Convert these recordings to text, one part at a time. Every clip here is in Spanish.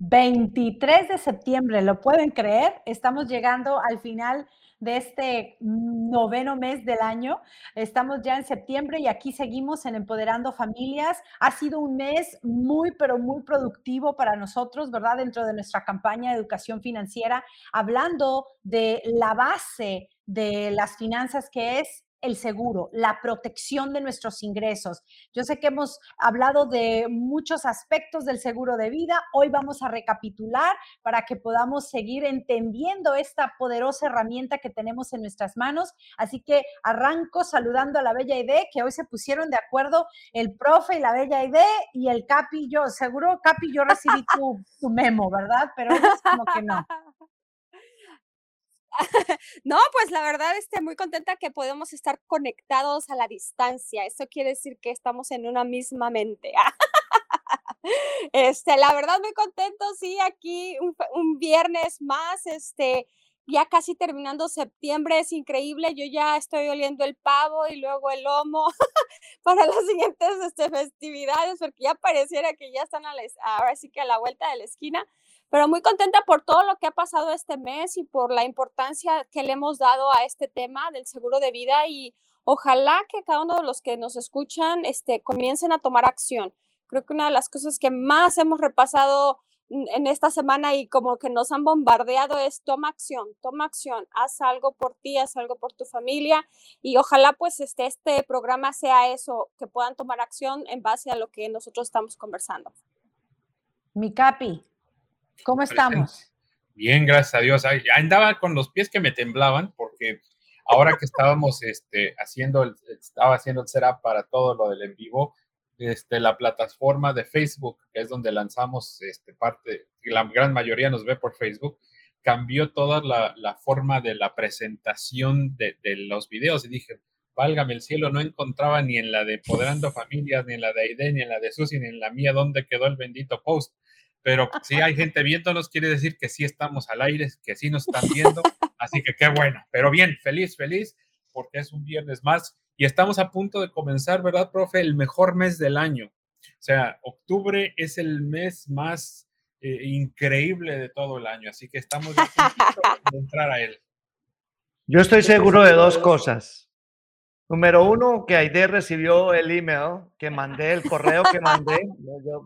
23 de septiembre, ¿lo pueden creer? Estamos llegando al final de este noveno mes del año. Estamos ya en septiembre y aquí seguimos en Empoderando Familias. Ha sido un mes muy, pero muy productivo para nosotros, ¿verdad? Dentro de nuestra campaña de educación financiera, hablando de la base de las finanzas que es el seguro, la protección de nuestros ingresos. Yo sé que hemos hablado de muchos aspectos del seguro de vida. Hoy vamos a recapitular para que podamos seguir entendiendo esta poderosa herramienta que tenemos en nuestras manos. Así que arranco saludando a la Bella Ide, que hoy se pusieron de acuerdo el profe y la Bella Ide y el Capi yo. Seguro, Capi, yo recibí tu, tu memo, ¿verdad? Pero es como que no. no, pues la verdad estoy muy contenta que podemos estar conectados a la distancia. Eso quiere decir que estamos en una misma mente. este, la verdad muy contento, sí, aquí un, un, viernes más, este, ya casi terminando septiembre, es increíble. Yo ya estoy oliendo el pavo y luego el lomo para las siguientes este, festividades, porque ya pareciera que ya están a la, ahora sí que a la vuelta de la esquina pero muy contenta por todo lo que ha pasado este mes y por la importancia que le hemos dado a este tema del seguro de vida y ojalá que cada uno de los que nos escuchan este, comiencen a tomar acción. Creo que una de las cosas que más hemos repasado en esta semana y como que nos han bombardeado es toma acción, toma acción, haz algo por ti, haz algo por tu familia y ojalá pues este, este programa sea eso, que puedan tomar acción en base a lo que nosotros estamos conversando. Mi capi, ¿Cómo estamos? Bien, gracias a Dios. Andaba con los pies que me temblaban porque ahora que estábamos este, haciendo, el, estaba haciendo el setup para todo lo del en vivo, este, la plataforma de Facebook, que es donde lanzamos este, parte, la gran mayoría nos ve por Facebook, cambió toda la, la forma de la presentación de, de, los videos y dije, válgame el cielo, no encontraba ni en la de Poderando Familias, ni en la de Aide, ni en la de Susi, ni en la mía dónde quedó el bendito post pero si hay gente viéndonos, quiere decir que sí estamos al aire, que sí nos están viendo, así que qué bueno, pero bien, feliz, feliz, porque es un viernes más y estamos a punto de comenzar, ¿verdad, profe? El mejor mes del año. O sea, octubre es el mes más eh, increíble de todo el año, así que estamos a entrar a él. Yo estoy seguro de dos cosas. Número uno, que Aide recibió el email que mandé, el correo que mandé.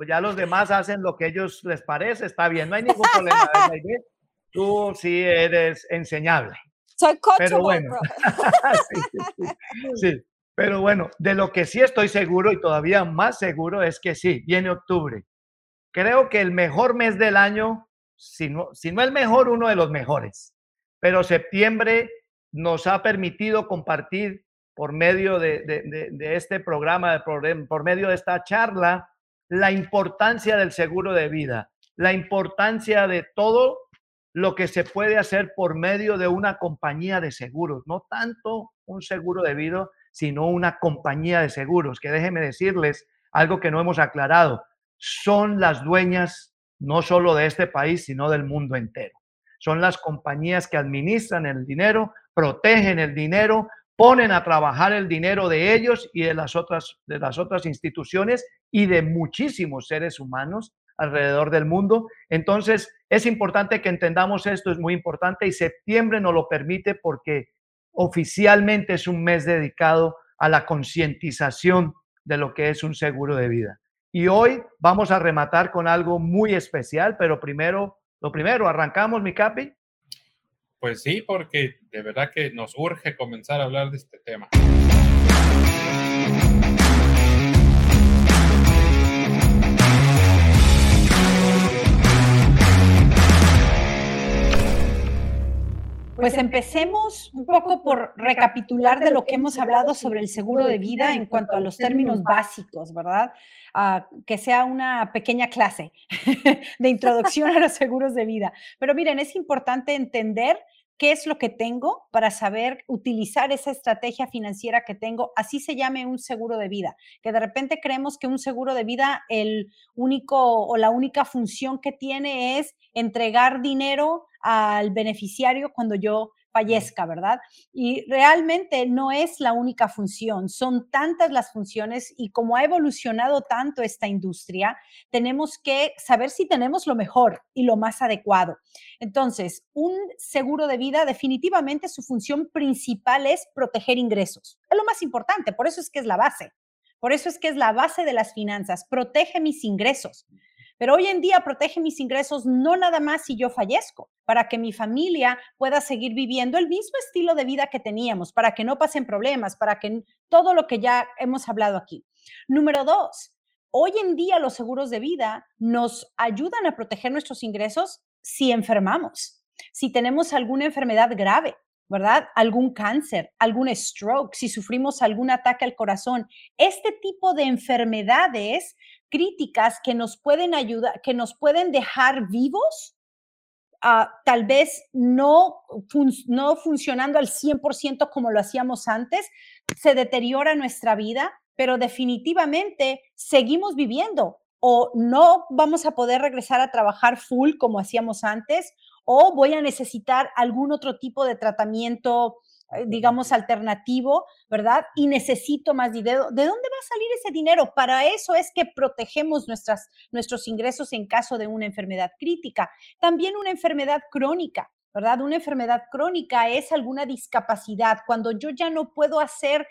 ya los demás hacen lo que ellos les parece, está bien, no hay ningún problema. Aide, tú sí eres enseñable. Soy. Pero bueno, sí, sí, pero bueno, de lo que sí estoy seguro y todavía más seguro es que sí, viene octubre. Creo que el mejor mes del año, si no, si no el mejor, uno de los mejores. Pero septiembre nos ha permitido compartir por medio de, este programa, por, por medio de esta charla, la importancia del seguro de vida, la importancia de todo lo que se puede hacer por medio de una compañía de seguros, no tanto un seguro de vida, sino una compañía de seguros, que déjenme decirles algo que no hemos aclarado, son las dueñas no solo de este país, sino del mundo entero. Son las compañías que administran el dinero, protegen el dinero, ponen a trabajar el dinero de ellos y de las otras, de las otras instituciones y de muchísimos seres humanos alrededor del mundo. Entonces, es importante que entendamos esto, es muy importante y septiembre nos lo permite porque oficialmente es un mes dedicado a la concientización de lo que es un seguro de vida. Y hoy vamos a rematar con algo muy especial, pero primero, lo primero, arrancamos, mi capi. Pues sí, porque de verdad que nos urge comenzar a hablar de este tema. Pues empecemos un poco por recapitular de lo que hemos hablado sobre el seguro de vida en cuanto a los términos básicos, ¿verdad? Ah, que sea una pequeña clase de introducción a los seguros de vida. Pero miren, es importante entender qué es lo que tengo para saber utilizar esa estrategia financiera que tengo, así se llame un seguro de vida, que de repente creemos que un seguro de vida, el único o la única función que tiene es entregar dinero al beneficiario cuando yo fallezca, ¿verdad? Y realmente no es la única función, son tantas las funciones y como ha evolucionado tanto esta industria, tenemos que saber si tenemos lo mejor y lo más adecuado. Entonces, un seguro de vida definitivamente su función principal es proteger ingresos. Es lo más importante, por eso es que es la base. Por eso es que es la base de las finanzas, protege mis ingresos. Pero hoy en día protege mis ingresos no nada más si yo fallezco, para que mi familia pueda seguir viviendo el mismo estilo de vida que teníamos, para que no pasen problemas, para que todo lo que ya hemos hablado aquí. Número dos, hoy en día los seguros de vida nos ayudan a proteger nuestros ingresos si enfermamos, si tenemos alguna enfermedad grave, ¿verdad? Algún cáncer, algún stroke, si sufrimos algún ataque al corazón. Este tipo de enfermedades críticas que nos pueden ayudar, que nos pueden dejar vivos, uh, tal vez no, no funcionando al 100% como lo hacíamos antes, se deteriora nuestra vida, pero definitivamente seguimos viviendo o no vamos a poder regresar a trabajar full como hacíamos antes o voy a necesitar algún otro tipo de tratamiento digamos, alternativo, ¿verdad? Y necesito más dinero. ¿De dónde va a salir ese dinero? Para eso es que protegemos nuestras, nuestros ingresos en caso de una enfermedad crítica. También una enfermedad crónica. ¿verdad? Una enfermedad crónica es alguna discapacidad. Cuando yo ya no puedo hacer,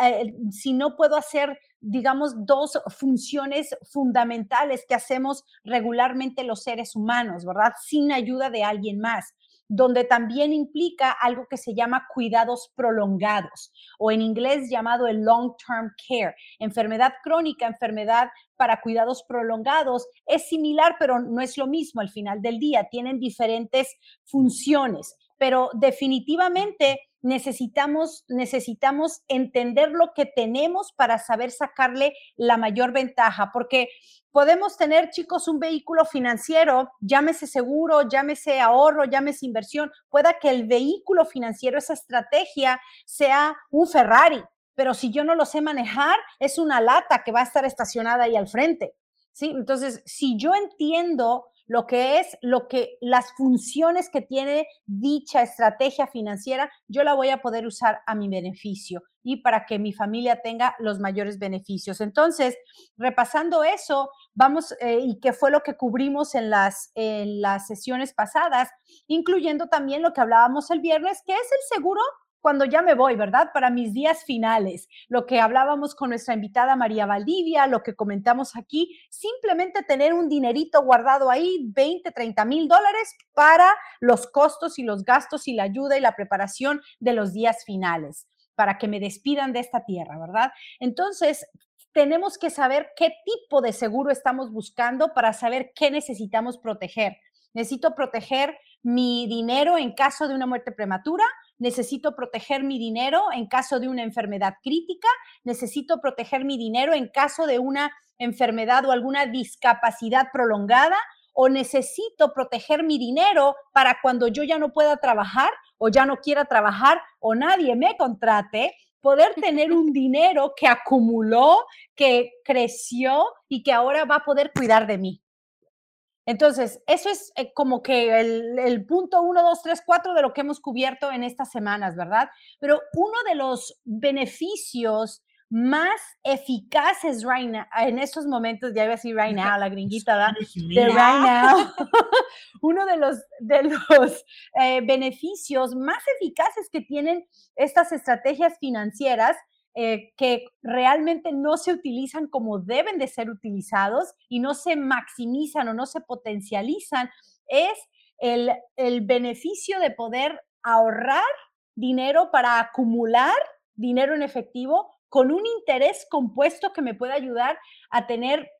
eh, si no puedo hacer, digamos, dos funciones fundamentales que hacemos regularmente los seres humanos, ¿verdad? Sin ayuda de alguien más donde también implica algo que se llama cuidados prolongados o en inglés llamado el long-term care. Enfermedad crónica, enfermedad para cuidados prolongados, es similar, pero no es lo mismo al final del día, tienen diferentes funciones, pero definitivamente necesitamos, necesitamos entender lo que tenemos para saber sacarle la mayor ventaja, porque podemos tener, chicos, un vehículo financiero, llámese seguro, llámese ahorro, llámese inversión, pueda que el vehículo financiero, esa estrategia, sea un Ferrari, pero si yo no lo sé manejar, es una lata que va a estar estacionada ahí al frente. ¿sí? Entonces, si yo entiendo lo que es lo que las funciones que tiene dicha estrategia financiera, yo la voy a poder usar a mi beneficio y para que mi familia tenga los mayores beneficios. Entonces, repasando eso, vamos, eh, y que fue lo que cubrimos en las, en las sesiones pasadas, incluyendo también lo que hablábamos el viernes, que es el seguro cuando ya me voy, ¿verdad? Para mis días finales, lo que hablábamos con nuestra invitada María Valdivia, lo que comentamos aquí, simplemente tener un dinerito guardado ahí, 20, 30 mil dólares para los costos y los gastos y la ayuda y la preparación de los días finales, para que me despidan de esta tierra, ¿verdad? Entonces, tenemos que saber qué tipo de seguro estamos buscando para saber qué necesitamos proteger. Necesito proteger mi dinero en caso de una muerte prematura, necesito proteger mi dinero en caso de una enfermedad crítica, necesito proteger mi dinero en caso de una enfermedad o alguna discapacidad prolongada, o necesito proteger mi dinero para cuando yo ya no pueda trabajar o ya no quiera trabajar o nadie me contrate, poder tener un dinero que acumuló, que creció y que ahora va a poder cuidar de mí. Entonces, eso es eh, como que el, punto uno, dos, tres, cuatro de lo que hemos cubierto en estas semanas, ¿verdad? Pero uno de los beneficios más eficaces right en estos momentos, ya iba a decir right now, la gringuita, ¿verdad? De right now. Uno de los, de los eh, beneficios más eficaces que tienen estas estrategias financieras eh, que realmente no se utilizan como deben de ser utilizados y no se maximizan o no se potencializan, es el, el beneficio de poder ahorrar dinero para acumular dinero en efectivo con un interés compuesto que me pueda ayudar a tener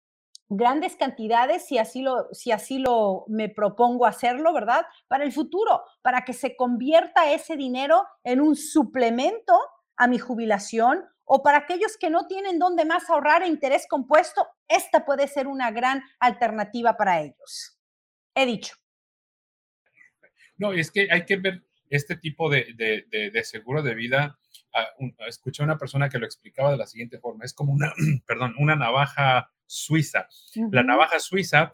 grandes cantidades si así lo si así lo me propongo hacerlo, ¿verdad? Para el futuro, para que se convierta ese dinero en un suplemento a mi jubilación o para aquellos que no tienen dónde más ahorrar interés compuesto, esta puede ser una gran alternativa para ellos. He dicho. No, es que hay que ver este tipo de, seguro de vida. Ah, escuché a una persona que lo explicaba de la siguiente forma. Es como una, perdón, una navaja suiza. La navaja suiza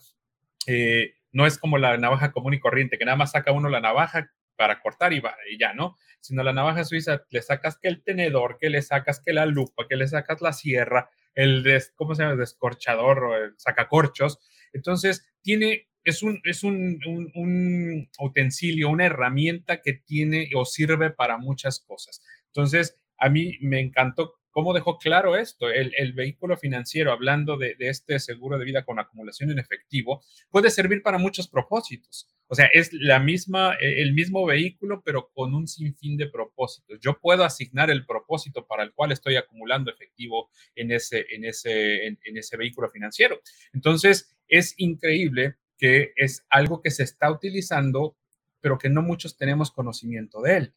eh, no es como la navaja común y corriente, que nada más saca uno la navaja, para cortar y, y ya, ¿no? Sino la navaja suiza le sacas que el tenedor, que le sacas que la lupa, que le sacas la sierra, el, ¿cómo se llama? El descorchador o el sacacorchos. Entonces, tiene, es, un, es un, un, un, utensilio, una herramienta que tiene o sirve para muchas cosas. Entonces, a mí me encantó ¿Cómo dejó claro esto? El, vehículo financiero, hablando de, este seguro de vida con acumulación en efectivo, puede servir para muchos propósitos. O sea, es la misma, e, el mismo vehículo, pero con un sinfín de propósitos. Yo puedo asignar el propósito para el cual estoy acumulando efectivo en ese, en ese, en ese vehículo financiero. Entonces, es increíble que es algo que se está utilizando, pero que no muchos tenemos conocimiento de él.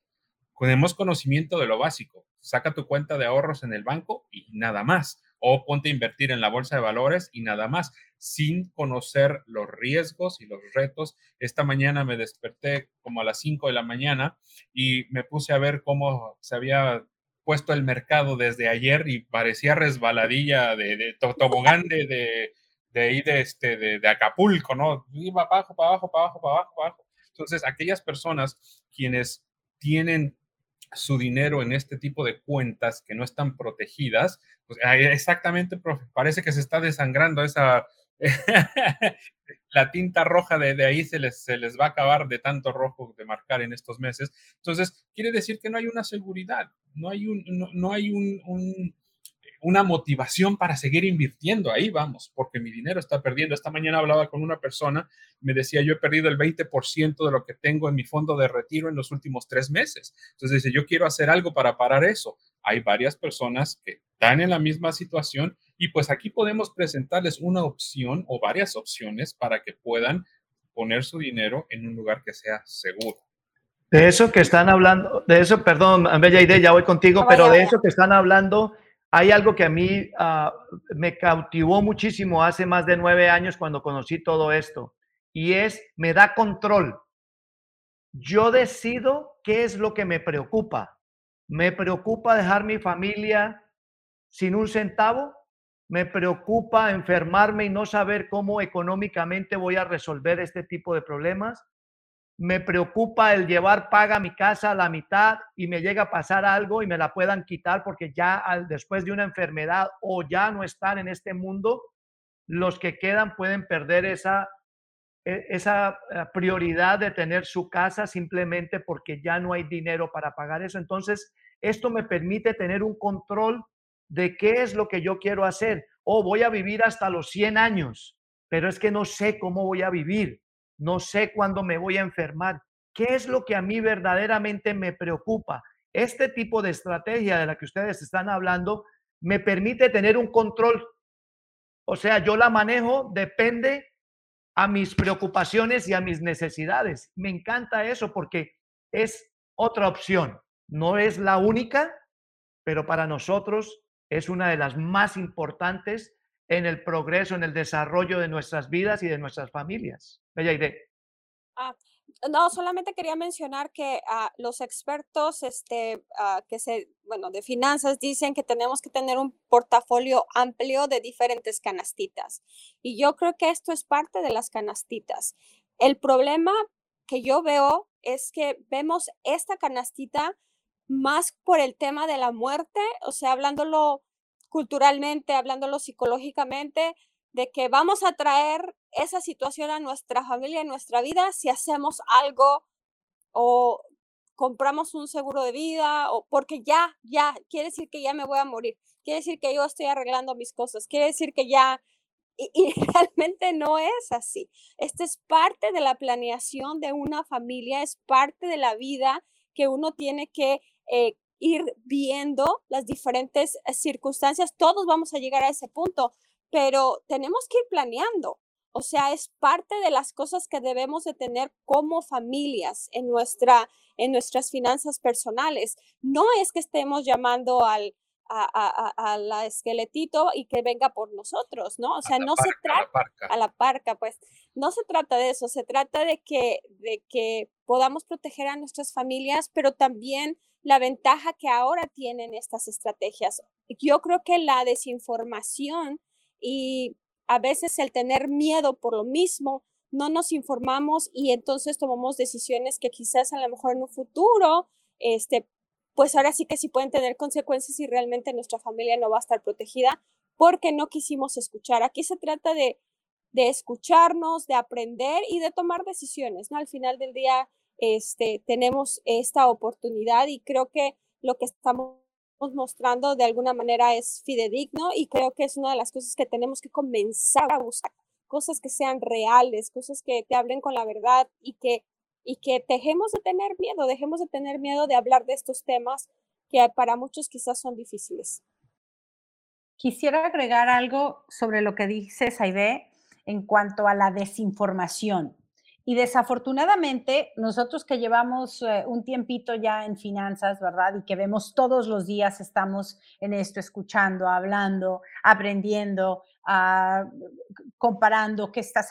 Tenemos conocimiento de lo básico. Saca tu cuenta de ahorros en el banco y nada más. O ponte a invertir en la bolsa de valores y nada más, sin conocer los riesgos y los retos. Esta mañana me desperté como a las 5 de la mañana y me puse a ver cómo se había puesto el mercado desde ayer y parecía resbaladilla de, tobogán de, de, de de, este, de, Acapulco, ¿no? Iba abajo, para abajo, para abajo, para abajo, para abajo. Entonces, aquellas personas quienes tienen su dinero en este tipo de cuentas que no están protegidas, pues exactamente, parece que se está desangrando esa, la tinta roja de, de ahí se les, se les va a acabar de tanto rojo de marcar en estos meses. Entonces, quiere decir que no hay una seguridad, no hay un, no, no hay un, un una motivación para seguir invirtiendo. Ahí vamos, porque mi dinero está perdiendo. Esta mañana hablaba con una persona, me decía, yo he perdido el 20% de lo que tengo en mi fondo de retiro en los últimos tres meses. Entonces dice, yo quiero hacer algo para parar eso. Hay varias personas que están en la misma situación y pues aquí podemos presentarles una opción o varias opciones para que puedan poner su dinero en un lugar que sea seguro. De eso que están hablando, de eso, perdón, Bella Idea, ya voy contigo, pero de eso que están hablando hay algo que a mí uh, me cautivó muchísimo hace más de nueve años cuando conocí todo esto y es, me da control. Yo decido qué es lo que me preocupa. Me preocupa dejar mi familia sin un centavo. Me preocupa enfermarme y no saber cómo económicamente voy a resolver este tipo de problemas me preocupa el llevar paga mi casa a la mitad y me llega a pasar algo y me la puedan quitar porque ya después de una enfermedad o ya no están en este mundo, los que quedan pueden perder esa, e, esa eh, prioridad de tener su casa simplemente porque ya no hay dinero para pagar eso. Entonces, esto me permite tener un control de qué es lo que yo quiero hacer. O oh, voy a vivir hasta los 100 años, pero es que no sé cómo voy a vivir no sé cuándo me voy a enfermar. ¿Qué es lo que a mí verdaderamente me preocupa? Este tipo de estrategia de la que ustedes están hablando me permite tener un control. O sea, yo la manejo, depende a mis preocupaciones y a mis necesidades. Me encanta eso porque es otra opción. No es la única, pero para nosotros es una de las más importantes en el progreso, en el desarrollo de nuestras vidas y de nuestras familias. Idea. Ah, no, solamente quería mencionar que uh, los expertos este, uh, que se, bueno, de finanzas dicen que tenemos que tener un portafolio amplio de diferentes canastitas. Y yo creo que esto es parte de las canastitas. El problema que yo veo es que vemos esta canastita más por el tema de la muerte, o sea, hablándolo culturalmente, hablándolo psicológicamente, de que vamos a traer esa situación a nuestra familia, en nuestra vida, si hacemos algo o compramos un seguro de vida o porque ya, ya, quiere decir que ya me voy a morir, quiere decir que yo estoy arreglando mis cosas, quiere decir que ya, y, realmente no es así. Esto es parte de la planeación de una familia, es parte de la vida que uno tiene que eh, ir viendo las diferentes eh, circunstancias. Todos vamos a llegar a ese punto, pero tenemos que ir planeando. O sea, es parte de las cosas que debemos de tener como familias en, nuestra, en nuestras finanzas personales. No es que estemos llamando al, a, la esqueletito y que venga por nosotros, ¿no? O sea, no se trata a la parca, pues no se trata de eso, se trata de que, de que podamos proteger a nuestras familias, pero también la ventaja que ahora tienen estas estrategias. Yo creo que la desinformación y a veces el tener miedo por lo mismo no nos informamos y entonces tomamos decisiones que quizás a lo mejor en un futuro, este, pues ahora sí que sí pueden tener consecuencias y realmente nuestra familia no va a estar protegida porque no quisimos escuchar. Aquí se trata de, de escucharnos, de aprender y de tomar decisiones, ¿no? Al final del día, este, tenemos esta oportunidad y creo que lo que estamos mostrando de alguna manera es fidedigno y creo que es una de las cosas que tenemos que comenzar a buscar, cosas que sean reales, cosas que te hablen con la verdad y que, y que dejemos de tener miedo, dejemos de tener miedo de hablar de estos temas que para muchos quizás son difíciles. Quisiera agregar algo sobre lo que dice Saide en cuanto a la desinformación. Y desafortunadamente, nosotros que llevamos eh, un tiempito ya en finanzas, ¿verdad? Y que vemos todos los días, estamos en esto, escuchando, hablando, aprendiendo, ah, comparando qué, está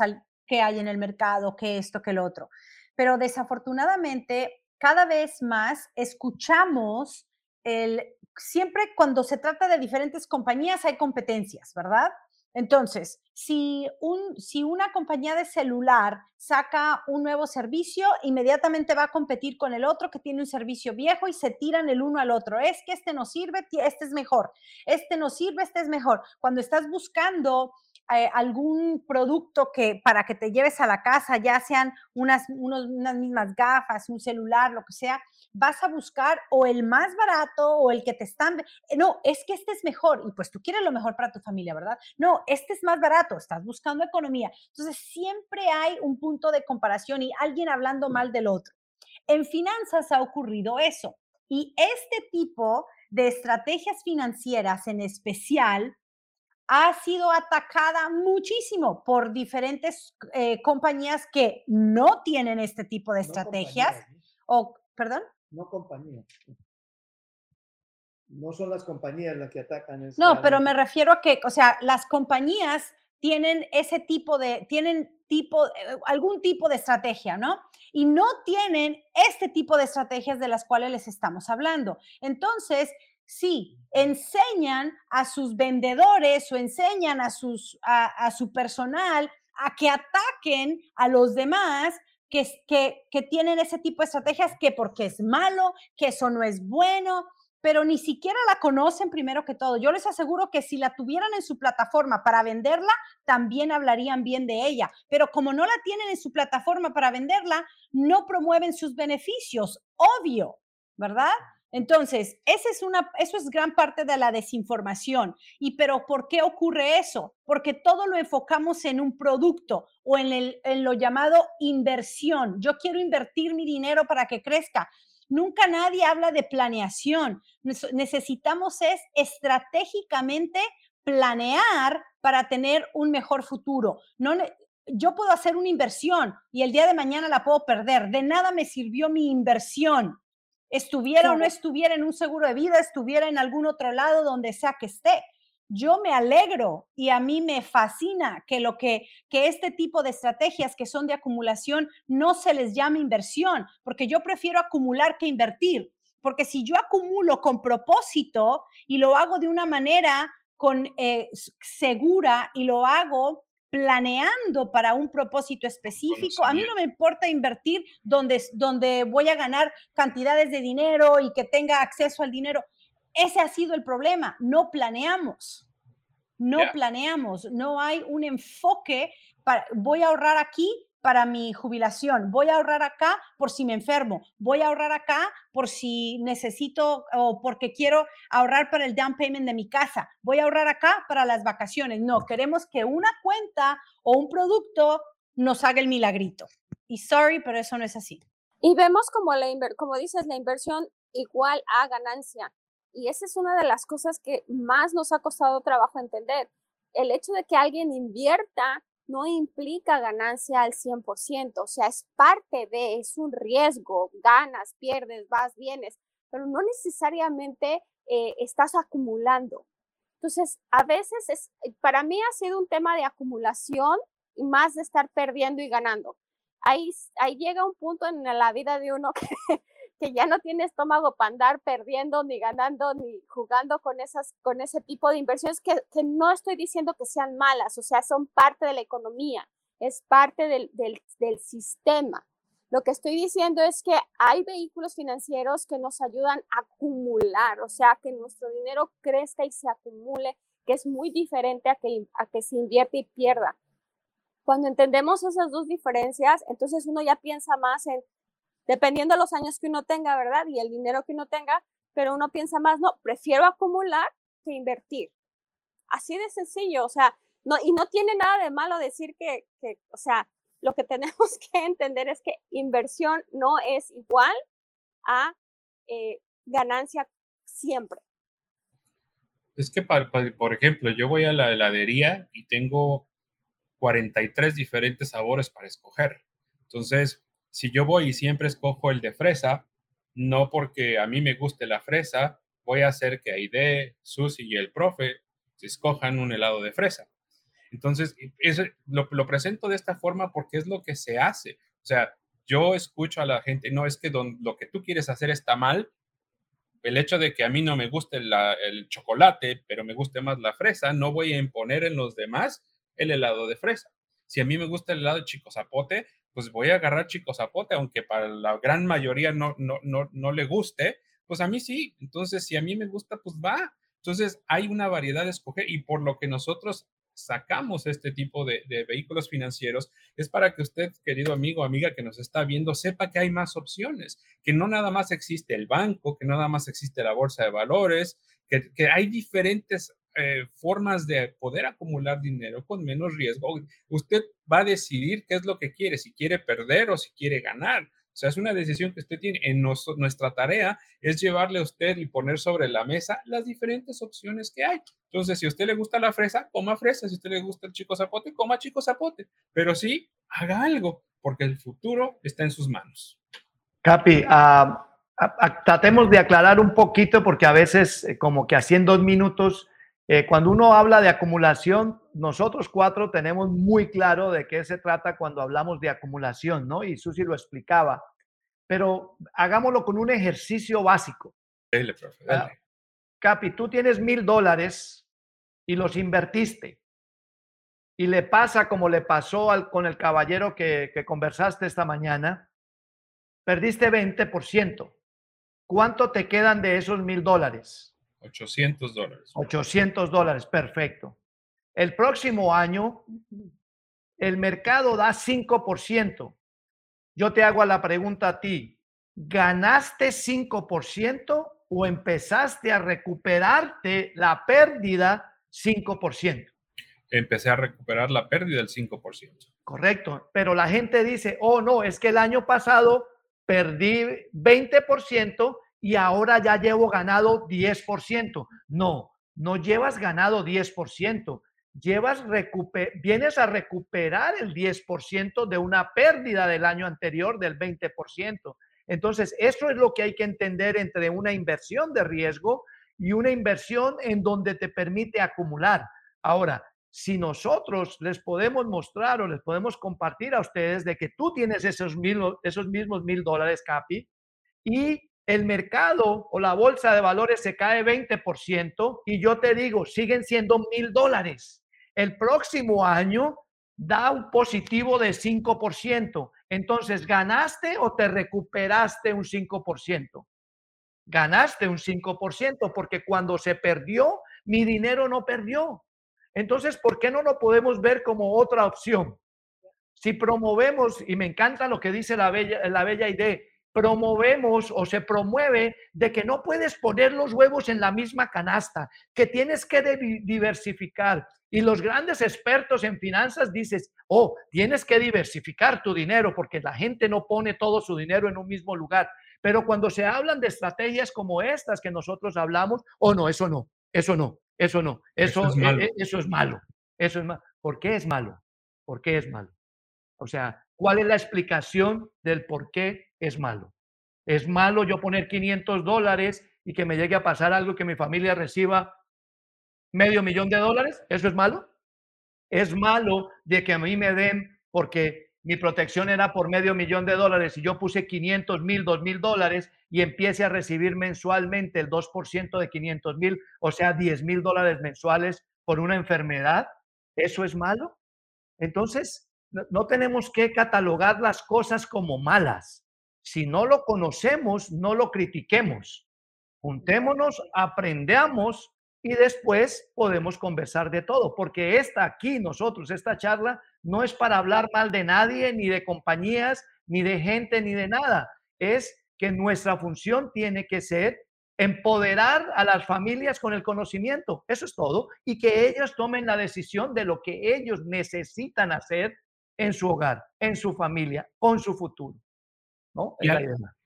qué hay en el mercado, qué esto, qué el otro. Pero desafortunadamente, cada vez más escuchamos el, siempre cuando se trata de diferentes compañías hay competencias, ¿verdad? Entonces, si, un, si una compañía de celular saca un nuevo servicio, inmediatamente va a competir con el otro que tiene un servicio viejo y se tiran el uno al otro. Es que este no sirve, este es mejor. Este no sirve, este es mejor. Cuando estás buscando eh, algún producto que para que te lleves a la casa, ya sean unas, unas mismas gafas, un celular, lo que sea, vas a buscar o el más barato o el que te están... Eh, no, es que este es mejor y pues tú quieres lo mejor para tu familia, ¿verdad? No, este es más barato, estás buscando economía. Entonces siempre hay un punto de comparación y alguien hablando mal del otro. En finanzas ha ocurrido eso y este tipo de estrategias financieras en especial ha sido atacada muchísimo por diferentes eh, compañías que no tienen este tipo de estrategias. O, perdón no compañías. No son las compañías las que atacan. No, pero me refiero a que, o sea, las compañías tienen ese tipo de, tienen tipo, eh, algún tipo de estrategia, ¿no? Y no tienen este tipo de estrategias de las cuales les estamos hablando. Entonces, sí, enseñan a sus vendedores o enseñan a, sus, a su personal a que ataquen a los demás que, que, que tienen ese tipo de estrategias que porque es malo, que eso no es bueno, pero ni siquiera la conocen primero que todo. Yo les aseguro que si la tuvieran en su plataforma para venderla, también hablarían bien de ella, pero como no la tienen en su plataforma para venderla, no promueven sus beneficios, obvio, ¿verdad? Entonces, esa es una, eso es gran parte de la desinformación. ¿Y pero por qué ocurre eso? Porque todo lo enfocamos en un producto o en, el, en lo llamado inversión. Yo quiero invertir mi dinero para que crezca. Nunca nadie habla de planeación. Necesitamos es estratégicamente planear para tener un mejor futuro. No, yo puedo hacer una inversión y el día de mañana la puedo perder. De nada me sirvió mi inversión estuviera o no estuviera en un seguro de vida, estuviera en algún otro lado donde sea que esté. Yo me alegro y a mí me fascina que lo que que este tipo de estrategias que son de acumulación no se les llame inversión, porque yo prefiero acumular que invertir, porque si yo acumulo con propósito y lo hago de una manera con eh, segura y lo hago planeando para un propósito específico. A mí no me importa invertir donde, donde voy a ganar cantidades de dinero y que tenga acceso al dinero. Ese ha sido el problema. No planeamos. No planeamos. No hay un enfoque para, voy a ahorrar aquí para mi jubilación, voy a ahorrar acá por si me enfermo, voy a ahorrar acá por si necesito o porque quiero ahorrar para el down payment de mi casa, voy a ahorrar acá para las vacaciones. No, queremos que una cuenta o un producto nos haga el milagrito. Y sorry, pero eso no es así. Y vemos como, la como dices, la inversión igual a ganancia. Y esa es una de las cosas que más nos ha costado trabajo entender. El hecho de que alguien invierta no implica ganancia al 100%, o sea, es parte de, es un riesgo, ganas, pierdes, vas, vienes, pero no necesariamente eh, estás acumulando. Entonces, a veces es, eh, para mí ha sido un tema de acumulación y más de estar perdiendo y ganando. Ahí, ahí llega un punto en la vida de uno que, que ya no tiene estómago para andar perdiendo, ni ganando, ni jugando con, esas, con ese tipo de inversiones que, que no estoy diciendo que sean malas, o sea, son parte de la economía. es parte del, del sistema. Lo que estoy diciendo es que hay vehículos financieros que nos ayudan a acumular, o sea, que nuestro dinero crezca y se acumule, que es muy diferente a que, a que se invierte y pierda. Cuando entendemos esas dos diferencias, entonces uno ya piensa más en, dependiendo de los años que uno tenga, ¿verdad? Y el dinero que uno tenga, pero uno piensa más, no, prefiero acumular que invertir. Así de sencillo, o sea, no, y no tiene nada de malo decir que, que o sea, lo que tenemos que entender es que inversión no es igual a eh, ganancia siempre. Es que, por ejemplo, yo voy a la heladería y tengo 43 diferentes sabores para escoger. Entonces, si yo voy y siempre escojo el de fresa, no porque a mí me guste la fresa, voy a hacer que Aide, Susi y el profe escojan un helado de fresa. Entonces, eso, lo, presento de esta forma porque es lo que se hace. O sea, yo escucho a la gente, no es que lo que tú quieres hacer está mal. El hecho de que a mí no me guste el chocolate, pero me guste más la fresa, no voy a imponer en los demás el helado de fresa. Si a mí me gusta el helado de chico zapote, pues voy a agarrar chico zapote, aunque para la gran mayoría no, no, no, no le guste, pues a mí sí. Entonces, si a mí me gusta, pues va. Entonces, hay una variedad de escoger y por lo que nosotros sacamos este tipo de, vehículos financieros es para que usted, querido amigo amiga que nos está viendo, sepa que hay más opciones, que no nada más existe el banco, que nada más existe la bolsa de valores, que, que hay diferentes eh, formas de poder acumular dinero con menos riesgo. Usted va a decidir qué es lo que quiere, si quiere perder o si quiere ganar. O sea, es una decisión que usted tiene. En nuestra tarea es llevarle a usted y poner sobre la mesa las diferentes opciones que hay. Entonces, si a usted le gusta la fresa, coma fresa. Si a usted le gusta el chico zapote, coma chico zapote. Pero sí, haga algo, porque el futuro está en sus manos. Capi, ah, tratemos de aclarar un poquito, porque a veces, eh, como que así en dos minutos, eh, cuando uno habla de acumulación, nosotros cuatro tenemos muy claro de qué se trata cuando hablamos de acumulación, ¿no? Y Susi lo explicaba. Pero hagámoslo con un ejercicio básico. Dale, profe, ah, Capi, tú tienes mil dólares y los invertiste. Y le pasa como le pasó al, con el caballero que, que conversaste esta mañana. Perdiste 20%. ¿Cuánto te quedan de esos mil dólares? 800 dólares. 800 dólares, perfecto. El próximo año, el mercado da 5%. Yo te hago la pregunta a ti, ¿ganaste 5% o empezaste a recuperarte la pérdida 5%? Empecé a recuperar la pérdida del 5%. Correcto, pero la gente dice, oh no, es que el año pasado perdí 20% y ahora ya llevo ganado 10%. No, no llevas ganado 10%, llevas vienes a recuperar el 10% de una pérdida del año anterior del 20%. Entonces, eso es lo que hay que entender entre una inversión de riesgo y una inversión en donde te permite acumular. Ahora, si nosotros les podemos mostrar o les podemos compartir a ustedes de que tú tienes esos, mil, esos mismos mil dólares, Capi, y el mercado o la bolsa de valores se cae 20% y yo te digo, siguen siendo mil dólares. El próximo año da un positivo de 5%. Entonces, ¿ganaste o te recuperaste un 5%? Ganaste un 5% porque cuando se perdió, mi dinero no perdió. Entonces, ¿por qué no lo podemos ver como otra opción? Si promovemos, y me encanta lo que dice la bella, la bella idea, promovemos o se promueve de que no puedes poner los huevos en la misma canasta, que tienes que diversificar. Y los grandes expertos en finanzas dices, oh, tienes que diversificar tu dinero porque la gente no pone todo su dinero en un mismo lugar. Pero cuando se hablan de estrategias como estas que nosotros hablamos, oh, no, eso no, eso no, eso no, eso, es, malo. E, e, eso es malo. Eso es malo. ¿Por qué es malo? ¿Por qué es malo? O sea, ¿cuál es la explicación del por qué es malo. Es malo yo poner 500 dólares y que me llegue a pasar algo que mi familia reciba medio millón de dólares. ¿Eso es malo? Es malo de que a mí me den, porque mi protección era por medio millón de dólares y yo puse 500 mil, 2 mil dólares y empiece a recibir mensualmente el 2% de 500 mil, o sea, 10 mil dólares mensuales por una enfermedad. ¿Eso es malo? Entonces, no tenemos que catalogar las cosas como malas. Si no lo conocemos, no lo critiquemos. Juntémonos, aprendamos y después podemos conversar de todo, porque esta aquí, nosotros, esta charla, no es para hablar mal de nadie, ni de compañías, ni de gente, ni de nada. Es que nuestra función tiene que ser empoderar a las familias con el conocimiento, eso es todo, y que ellos tomen la decisión de lo que ellos necesitan hacer en su hogar, en su familia, con su futuro. ¿no?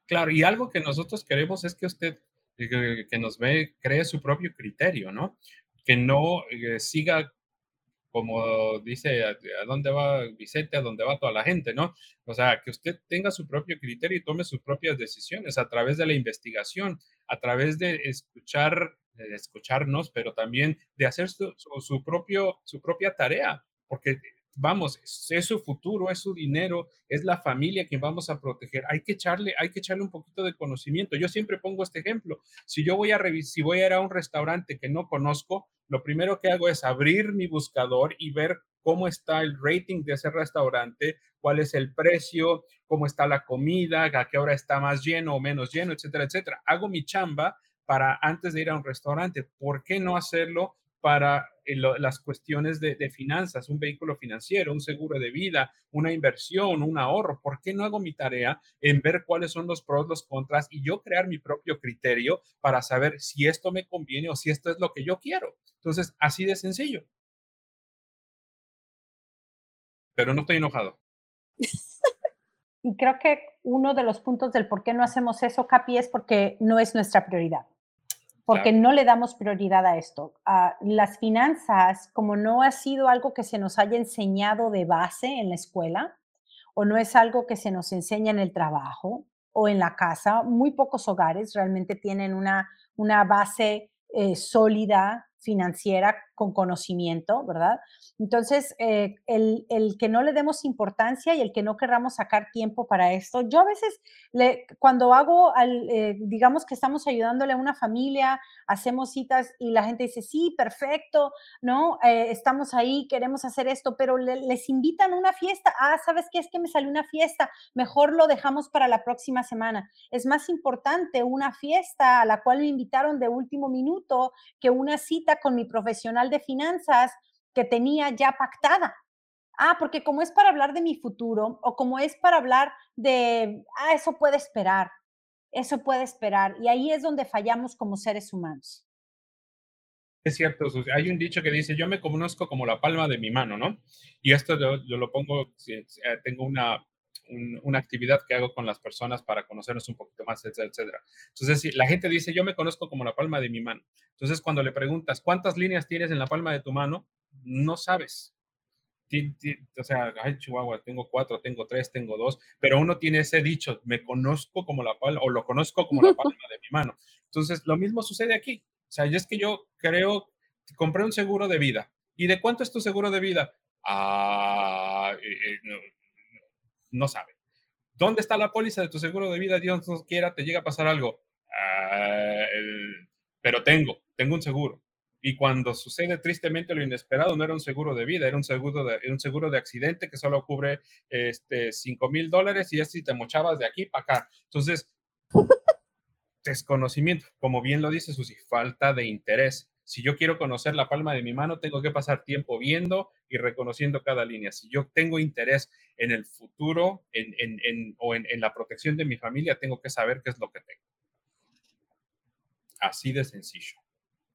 claro, y algo que nosotros queremos es que usted, eh, que, nos ve, cree su propio criterio, ¿no? Que no eh, siga como dice, ¿a, dónde va Vicente? ¿A dónde va toda la gente? ¿No? O sea, que usted tenga su propio criterio y tome sus propias decisiones a través de la investigación, a través de escuchar, de escucharnos, pero también de hacer su, su, propio, su propia tarea, porque vamos, es su futuro, es su dinero, es la familia quien vamos a proteger. Hay que echarle, hay que echarle un poquito de conocimiento. Yo siempre pongo este ejemplo. Si yo voy a si voy a ir a un restaurante que no conozco, lo primero que hago es abrir mi buscador y ver cómo está el rating de ese restaurante, cuál es el precio, cómo está la comida, a qué hora está más lleno o menos lleno, etcétera, etcétera. Hago mi chamba para antes de ir a un restaurante. ¿Por qué no hacerlo para eh, las cuestiones de, finanzas, un vehículo financiero, un seguro de vida, una inversión, un ahorro. ¿Por qué no hago mi tarea en ver cuáles son los pros, los contras y yo crear mi propio criterio para saber si esto me conviene o si esto es lo que yo quiero? Entonces, así de sencillo. Pero no estoy enojado. Y creo que uno de los puntos del por qué no hacemos eso, Capi, es porque no es nuestra prioridad porque no le damos prioridad a esto. Ah, las finanzas, como no ha sido algo que se nos haya enseñado de base en la escuela, o no es algo que se nos enseña en el trabajo o en la casa, muy pocos hogares realmente tienen una, una base eh, sólida financiera con conocimiento, ¿verdad? Entonces, eh, el, que no le demos importancia y el que no querramos sacar tiempo para esto, yo a veces, le, cuando hago, eh, digamos que estamos ayudándole a una familia, hacemos citas y la gente dice, sí, perfecto, ¿no? Eh, estamos ahí, queremos hacer esto, pero les invitan a una fiesta, ah, ¿sabes qué? Es que me salió una fiesta, mejor lo dejamos para la próxima semana. Es más importante una fiesta a la cual me invitaron de último minuto que una cita con mi profesional de finanzas que tenía ya pactada. Ah, porque como es para hablar de mi futuro o como es para hablar de, ah, eso puede esperar, eso puede esperar. Y ahí es donde fallamos como seres humanos. Es cierto, hay un dicho que dice, yo me conozco como la palma de mi mano, ¿no? Y esto yo, lo pongo, eh, tengo una, una actividad que hago con las personas para conocernos un poquito más, etcétera, etcétera. Entonces, la gente dice, yo me conozco como la palma de mi mano. Entonces, cuando le preguntas, ¿cuántas líneas tienes en la palma de tu mano? No sabes. O sea, ay, Chihuahua, tengo cuatro, tengo tres, tengo dos, pero uno tiene ese dicho, me conozco como la palma, o lo conozco como la palma de mi mano. Entonces, lo mismo sucede aquí. O sea, es que yo creo, compré un seguro de vida. ¿Y de cuánto es tu seguro de vida? Ah, eh, eh, no, sabe. ¿Dónde está la póliza de tu seguro de vida? Dios no quiera, te llega a pasar algo. Ah, pero tengo, tengo un seguro. Y cuando sucede tristemente lo inesperado, no era un seguro de vida, era un seguro de, un seguro de accidente que solo cubre este, 5 mil dólares y es si te mochabas de aquí para acá. Entonces, desconocimiento, como bien lo dice Susi, falta de interés. Si yo quiero conocer la palma de mi mano, tengo que pasar tiempo viendo y reconociendo cada línea. Si yo tengo interés en el futuro en, o en, la protección de mi familia, tengo que saber qué es lo que tengo. Así de sencillo.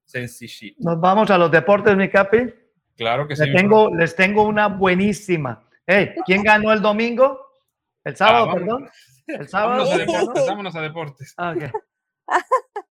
Sencillito. Nos vamos a los deportes, mi capi. Claro que sí. Les tengo, les tengo una buenísima. Hey, ¿Quién ganó el domingo? El sábado, ah, perdón. El sábado. Vámonos a deportes. Vámonos a deportes. Ah, okay.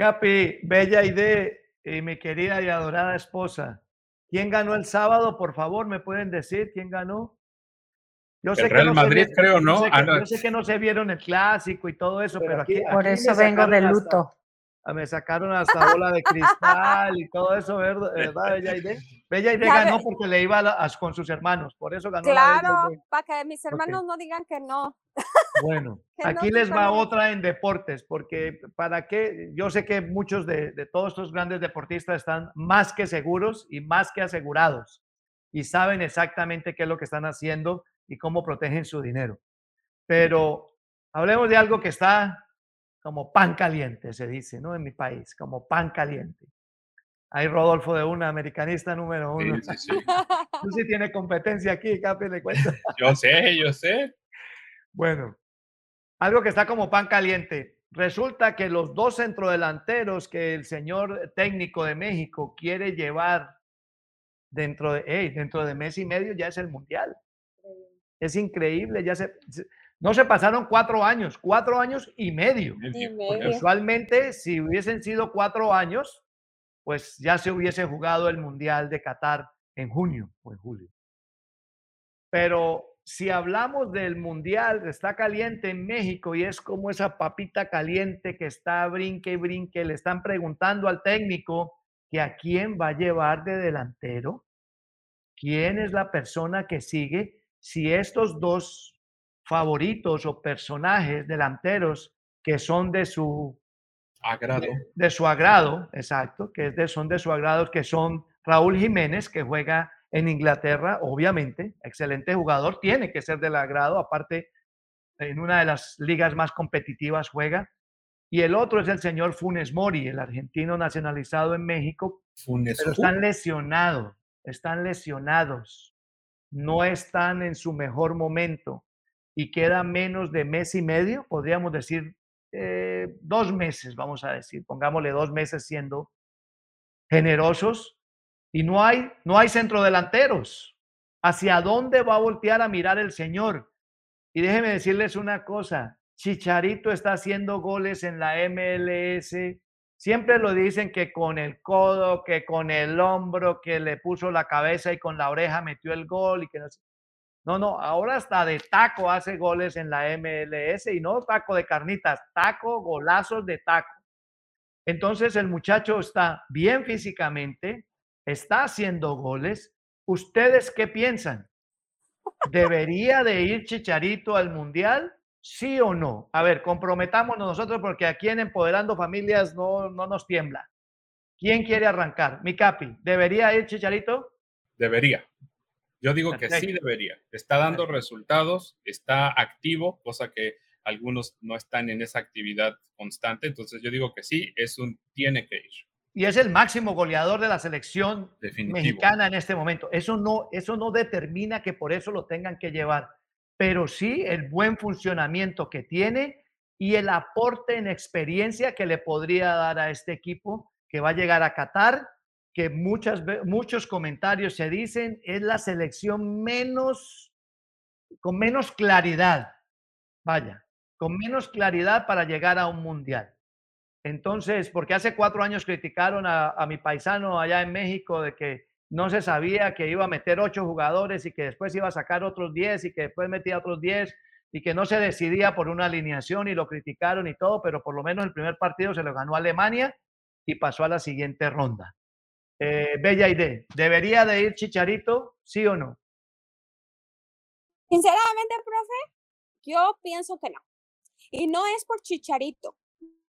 Capi, bella idea y mi querida y adorada esposa. ¿Quién ganó el sábado? Por favor, ¿me pueden decir quién ganó? Yo sé Real que no Madrid, creo, ¿no? Yo sé, que, no se vieron el clásico y todo eso, pero, aquí, Por eso vengo de luto. Me sacaron hasta bola de cristal y todo eso, ¿verdad, Bella Aide? Bella Aide ganó porque le iba con sus hermanos, por eso ganó. Claro, para que mis hermanos no digan que no. Bueno, aquí les va otra en deportes, porque para qué, yo sé que muchos de, de todos estos grandes deportistas están más que seguros y más que asegurados y saben exactamente qué es lo que están haciendo y cómo protegen su dinero. Pero hablemos de algo que está como pan caliente, se dice, ¿no? En mi país, como pan caliente. Hay Rodolfo de una, americanista número uno. Sí, sí, sí. Tú sí tienes competencia aquí, Capi, le cuento. Yo sé, yo sé. Bueno, algo que está como pan caliente. Resulta que los dos centrodelanteros que el señor técnico de México quiere llevar dentro de, hey, dentro de mes y medio ya es el mundial. Es increíble, ya se, no se pasaron cuatro años, cuatro años y medio. Usualmente, si hubiesen sido cuatro años, pues ya se hubiese jugado el Mundial de Qatar en junio o en julio. Pero si hablamos del Mundial, está caliente en México y es como esa papita caliente que está brinque y brinque, le están preguntando al técnico que a quién va a llevar de delantero, quién es la persona que sigue, si estos dos favoritos o personajes delanteros que son de su agrado. De, su agrado, exacto, que es de, son de su agrado, que son Raúl Jiménez, que juega en Inglaterra, obviamente, excelente jugador, tiene que ser del agrado, aparte en una de las ligas más competitivas juega. Y el otro es el señor Funes Mori, el argentino nacionalizado en México, Funes pero están lesionados, están lesionados, no están en su mejor momento y queda menos de mes y medio, podríamos decir eh, dos meses, vamos a decir, pongámosle dos meses siendo generosos, y no hay, no hay centrodelanteros. ¿Hacia dónde va a voltear a mirar el Señor? Y déjenme decirles una cosa, Chicharito está haciendo goles en la MLS. Siempre lo dicen que con el codo, que con el hombro, que le puso la cabeza y con la oreja metió el gol y que no. No, no, ahora hasta de taco hace goles en la MLS y no taco de carnitas, taco, golazos de taco. Entonces el muchacho está bien físicamente, está haciendo goles. ¿Ustedes qué piensan? ¿Debería de ir Chicharito al Mundial? ¿Sí o no? A ver, comprometámonos nosotros porque aquí en Empoderando Familias no, no nos tiembla. ¿Quién quiere arrancar? Mi capi, ¿debería ir Chicharito? Debería. Yo digo que sí debería. Está dando resultados, está activo, cosa que algunos no están en esa actividad constante. Entonces yo digo que sí, es un tiene que ir. Y es el máximo goleador de la selección mexicana en este momento. Eso no, eso no determina que por eso lo tengan que llevar, pero sí el buen funcionamiento que tiene y el aporte en experiencia que le podría dar a este equipo que va a llegar a Qatar que muchas, muchos comentarios se dicen es la selección menos, con menos claridad, vaya, con menos claridad para llegar a un mundial. Entonces, porque hace cuatro años criticaron a, mi paisano allá en México de que no se sabía que iba a meter ocho jugadores y que después iba a sacar otros diez y que después metía otros diez y que no se decidía por una alineación y lo criticaron y todo, pero por lo menos el primer partido se lo ganó Alemania y pasó a la siguiente ronda. Eh, Bella idea. ¿Debería de ir Chicharito, sí o no? Sinceramente, profe, yo pienso que no. Y no es por Chicharito,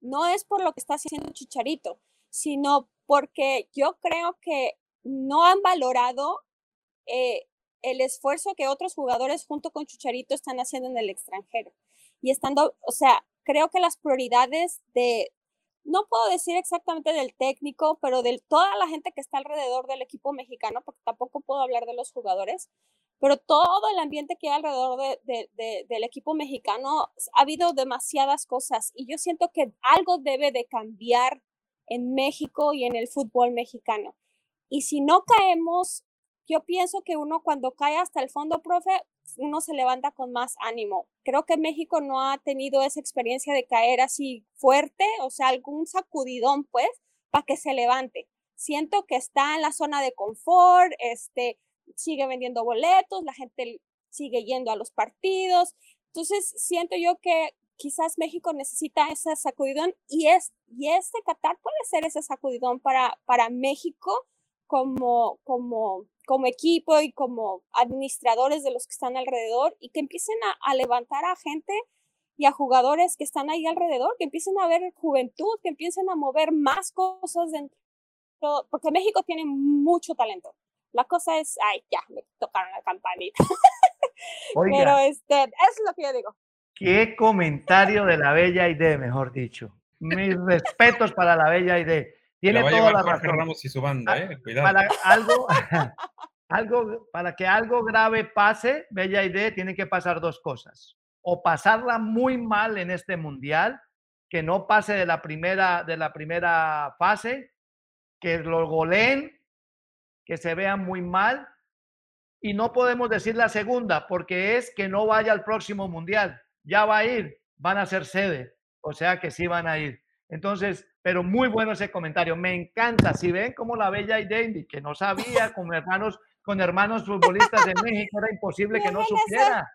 no es por lo que está haciendo Chicharito, sino porque yo creo que no han valorado eh, el esfuerzo que otros jugadores junto con Chicharito están haciendo en el extranjero. Y estando, o sea, creo que las prioridades de, no puedo decir exactamente del técnico, pero de toda la gente que está alrededor del equipo mexicano, porque tampoco puedo hablar de los jugadores, pero todo el ambiente que hay alrededor del equipo mexicano, ha habido demasiadas cosas y yo siento que algo debe de cambiar en México y en el fútbol mexicano. Y si no caemos, yo pienso que uno cuando cae hasta el fondo, profe, uno se levanta con más ánimo. Creo que México no ha tenido esa experiencia de caer así fuerte, o sea, algún sacudidón, pues, para que se levante. Siento que está en la zona de confort, este, sigue vendiendo boletos, la gente sigue yendo a los partidos. Entonces, siento yo que quizás México necesita ese sacudidón y, es, y este Qatar puede ser ese sacudidón para, para México como, como, como equipo y como administradores de los que están alrededor y que empiecen a, a levantar a gente y a jugadores que están ahí alrededor, que empiecen a ver juventud, que empiecen a mover más cosas dentro, porque México tiene mucho talento. La cosa es, ay, ya, me tocaron la campanita. Pero este, es lo que yo digo. Qué comentario de la bella idea, mejor dicho. Mis respetos para la bella idea. Tiene toda la razón. Ramos y su banda, ah, eh, Cuidado. Para algo, algo, para que algo grave pase, bella idea, tiene que pasar dos cosas. O pasarla muy mal en este mundial, que no pase de la primera, de la primera fase, que lo goleen, que se vean muy mal. Y no podemos decir la segunda, porque es que no vaya al próximo mundial ya va a ir, van a ser sede, o sea que sí van a ir. Entonces, pero muy bueno ese comentario, me encanta. Si ven como la bella David, que no sabía, con hermanos, con hermanos futbolistas de México, era imposible que no supiera.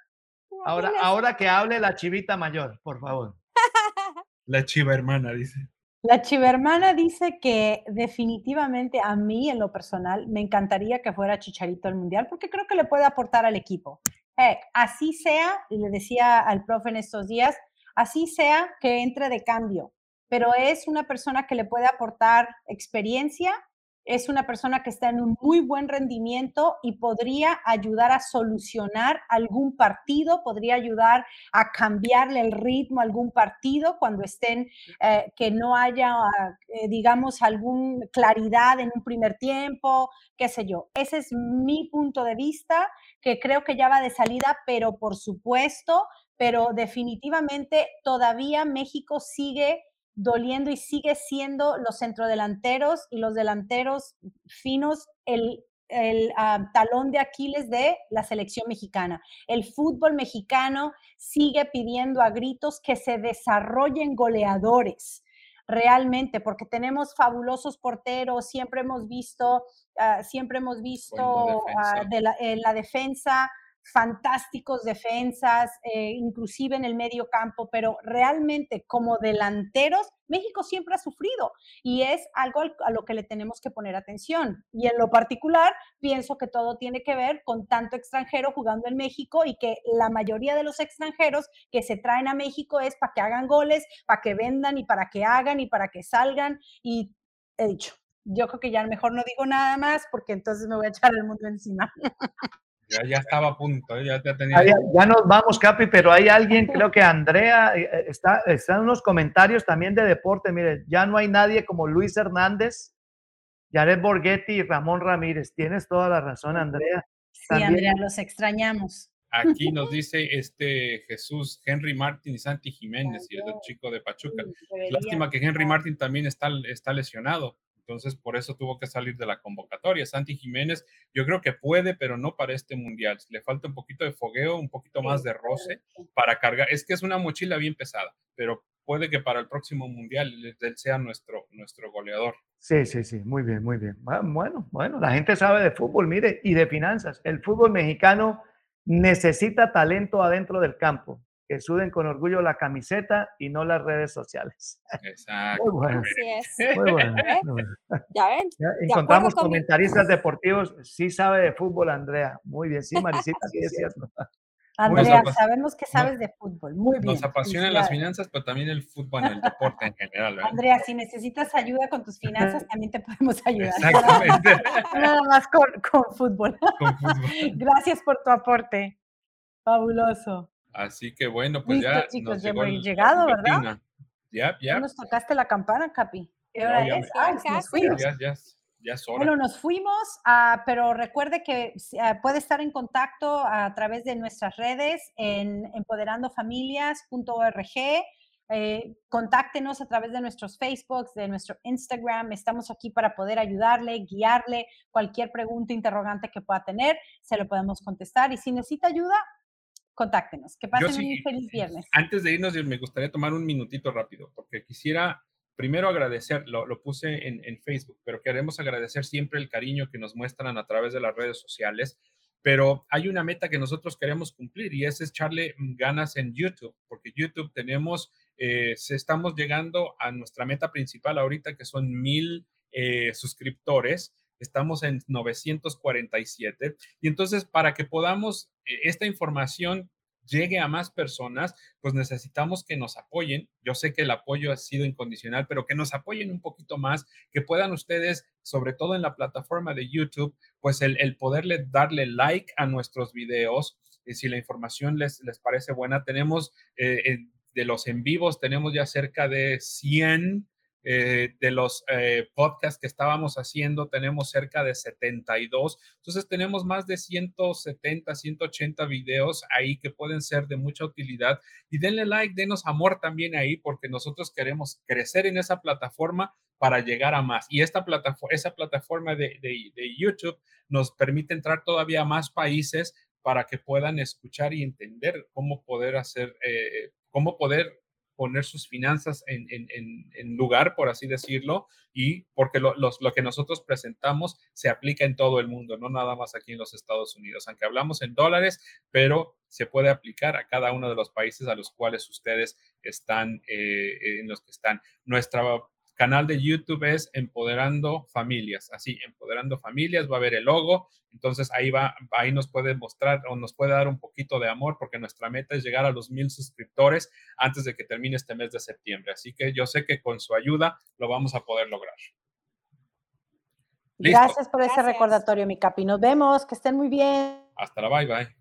Ahora, ahora que hable la chivita mayor, por favor. La chiva hermana, dice. La chiva hermana dice que definitivamente a mí, en lo personal, me encantaría que fuera Chicharito al Mundial, porque creo que le puede aportar al equipo. Eh, así sea, y le decía al profe en estos días, así sea que entre de cambio, pero es una persona que le puede aportar experiencia, es una persona que está en un muy buen rendimiento y podría ayudar a solucionar algún partido, podría ayudar a cambiarle el ritmo a algún partido cuando estén, eh, que no haya, eh, digamos, alguna claridad en un primer tiempo, qué sé yo. Ese es mi punto de vista que creo que ya va de salida, pero por supuesto, pero definitivamente todavía México sigue doliendo y sigue siendo los centrodelanteros y los delanteros finos el, el ah, talón de Aquiles de la selección mexicana. El fútbol mexicano sigue pidiendo a gritos que se desarrollen goleadores realmente, porque tenemos fabulosos porteros, siempre hemos visto, ah, siempre hemos visto ah, de la, en la defensa fantásticos defensas, eh, inclusive en el medio campo, pero realmente como delanteros, México siempre ha sufrido y es algo a lo que le tenemos que poner atención. Y en lo particular, pienso que todo tiene que ver con tanto extranjero jugando en México y que la mayoría de los extranjeros que se traen a México es para que hagan goles, para que vendan y para que hagan y para que salgan. Y he dicho, yo creo que ya mejor no digo nada más porque entonces me voy a echar el mundo encima. Ya, ya estaba a punto, ¿eh? ya, tenía... ya, nos vamos, Capi, pero hay alguien, creo que Andrea, eh, eh, está, están unos comentarios también de deporte. Mire, ya no hay nadie como Luis Hernández, Jared Borghetti y Ramón Ramírez. Tienes toda la razón, Andrea. Sí, Andrea, los extrañamos. Aquí nos dice este Jesús, Henry Martin y Santi Jiménez, y el chico de Pachuca. Lástima que Henry Martin también está, está lesionado. Entonces, por eso tuvo que salir de la convocatoria. Santi Jiménez, yo creo que puede, pero no para este mundial. Le falta un poquito de fogueo, un poquito más de roce para cargar. Es que es una mochila bien pesada, pero puede que para el próximo mundial él sea nuestro, nuestro goleador. Sí, sí, sí, muy bien, muy bien. Bueno, bueno, la gente sabe de fútbol, mire, y de finanzas. El fútbol mexicano necesita talento adentro del campo que suden con orgullo la camiseta y no las redes sociales. Exacto. Muy bueno. Muy bueno. Ya ven. encontramos comentaristas deportivos. Sí sabe de fútbol, Andrea. Muy bien. Sí, Marisita, sí es cierto. Andrea, sabemos que sabes de fútbol. Muy bien. Nos apasionan las finanzas, pero también el fútbol, el deporte en general. Andrea, si necesitas ayuda con tus finanzas, también te podemos ayudar. Exactamente. Nada más con, con fútbol. Con fútbol. Gracias por tu aporte. Fabuloso. Así que bueno, pues ya chicos, ya hemos llegado, ¿verdad? Ya, ya. nos tocaste la campana, Capi. ¿Qué hora es? Ah, nos fuimos. Ya, ya, ya es hora. Bueno, nos fuimos, uh, pero recuerde que uh, puede estar en contacto a través de nuestras redes en empoderandofamilias.org. Eh, contáctenos a través de nuestros Facebooks, de nuestro Instagram. Estamos aquí para poder ayudarle, guiarle, cualquier pregunta, interrogante que pueda tener, se lo podemos contestar. Y si necesita ayuda, contáctenos. Que pasen un feliz viernes. Antes de irnos, me gustaría tomar un minutito rápido, porque quisiera primero agradecer, lo, lo puse en, en, Facebook, pero queremos agradecer siempre el cariño que nos muestran a través de las redes sociales. pero hay una meta que nosotros queremos cumplir y es echarle ganas en YouTube, porque YouTube tenemos, eh, estamos llegando a nuestra meta principal ahorita, que son mil eh, suscriptores. Estamos en 947. Y entonces, para que podamos eh, esta información llegue a más personas, pues necesitamos que nos apoyen. Yo sé que el apoyo ha sido incondicional, pero que nos apoyen un poquito más, que puedan ustedes, sobre todo en la plataforma de YouTube, pues el, poderle darle like a nuestros videos. Y si la información les, les parece buena, tenemos eh, de los en vivos, tenemos ya cerca de 100 eh, de los eh, podcasts que estábamos haciendo, tenemos cerca de 72. Entonces tenemos más de 170, 180 videos ahí que pueden ser de mucha utilidad. Y denle like, denos amor también ahí, porque nosotros queremos crecer en esa plataforma para llegar a más. Y esta plataforma, esa plataforma de, de, YouTube nos permite entrar todavía más países para que puedan escuchar y entender cómo poder hacer, eh, cómo poder poner sus finanzas en, en, lugar, por así decirlo, y porque lo, lo, que nosotros presentamos se aplica en todo el mundo, no nada más aquí en los Estados Unidos, aunque hablamos en dólares, pero se puede aplicar a cada uno de los países a los cuales ustedes están, eh, en los que están. Nuestra canal de YouTube es Empoderando Familias, así, Empoderando Familias, va a ver el logo, entonces ahí va, ahí nos puede mostrar o nos puede dar un poquito de amor porque nuestra meta es llegar a los mil suscriptores antes de que termine este mes de septiembre, así que yo sé que con su ayuda lo vamos a poder lograr. Gracias por ese recordatorio, mi capi. Nos vemos, que estén muy bien. Hasta la bye bye.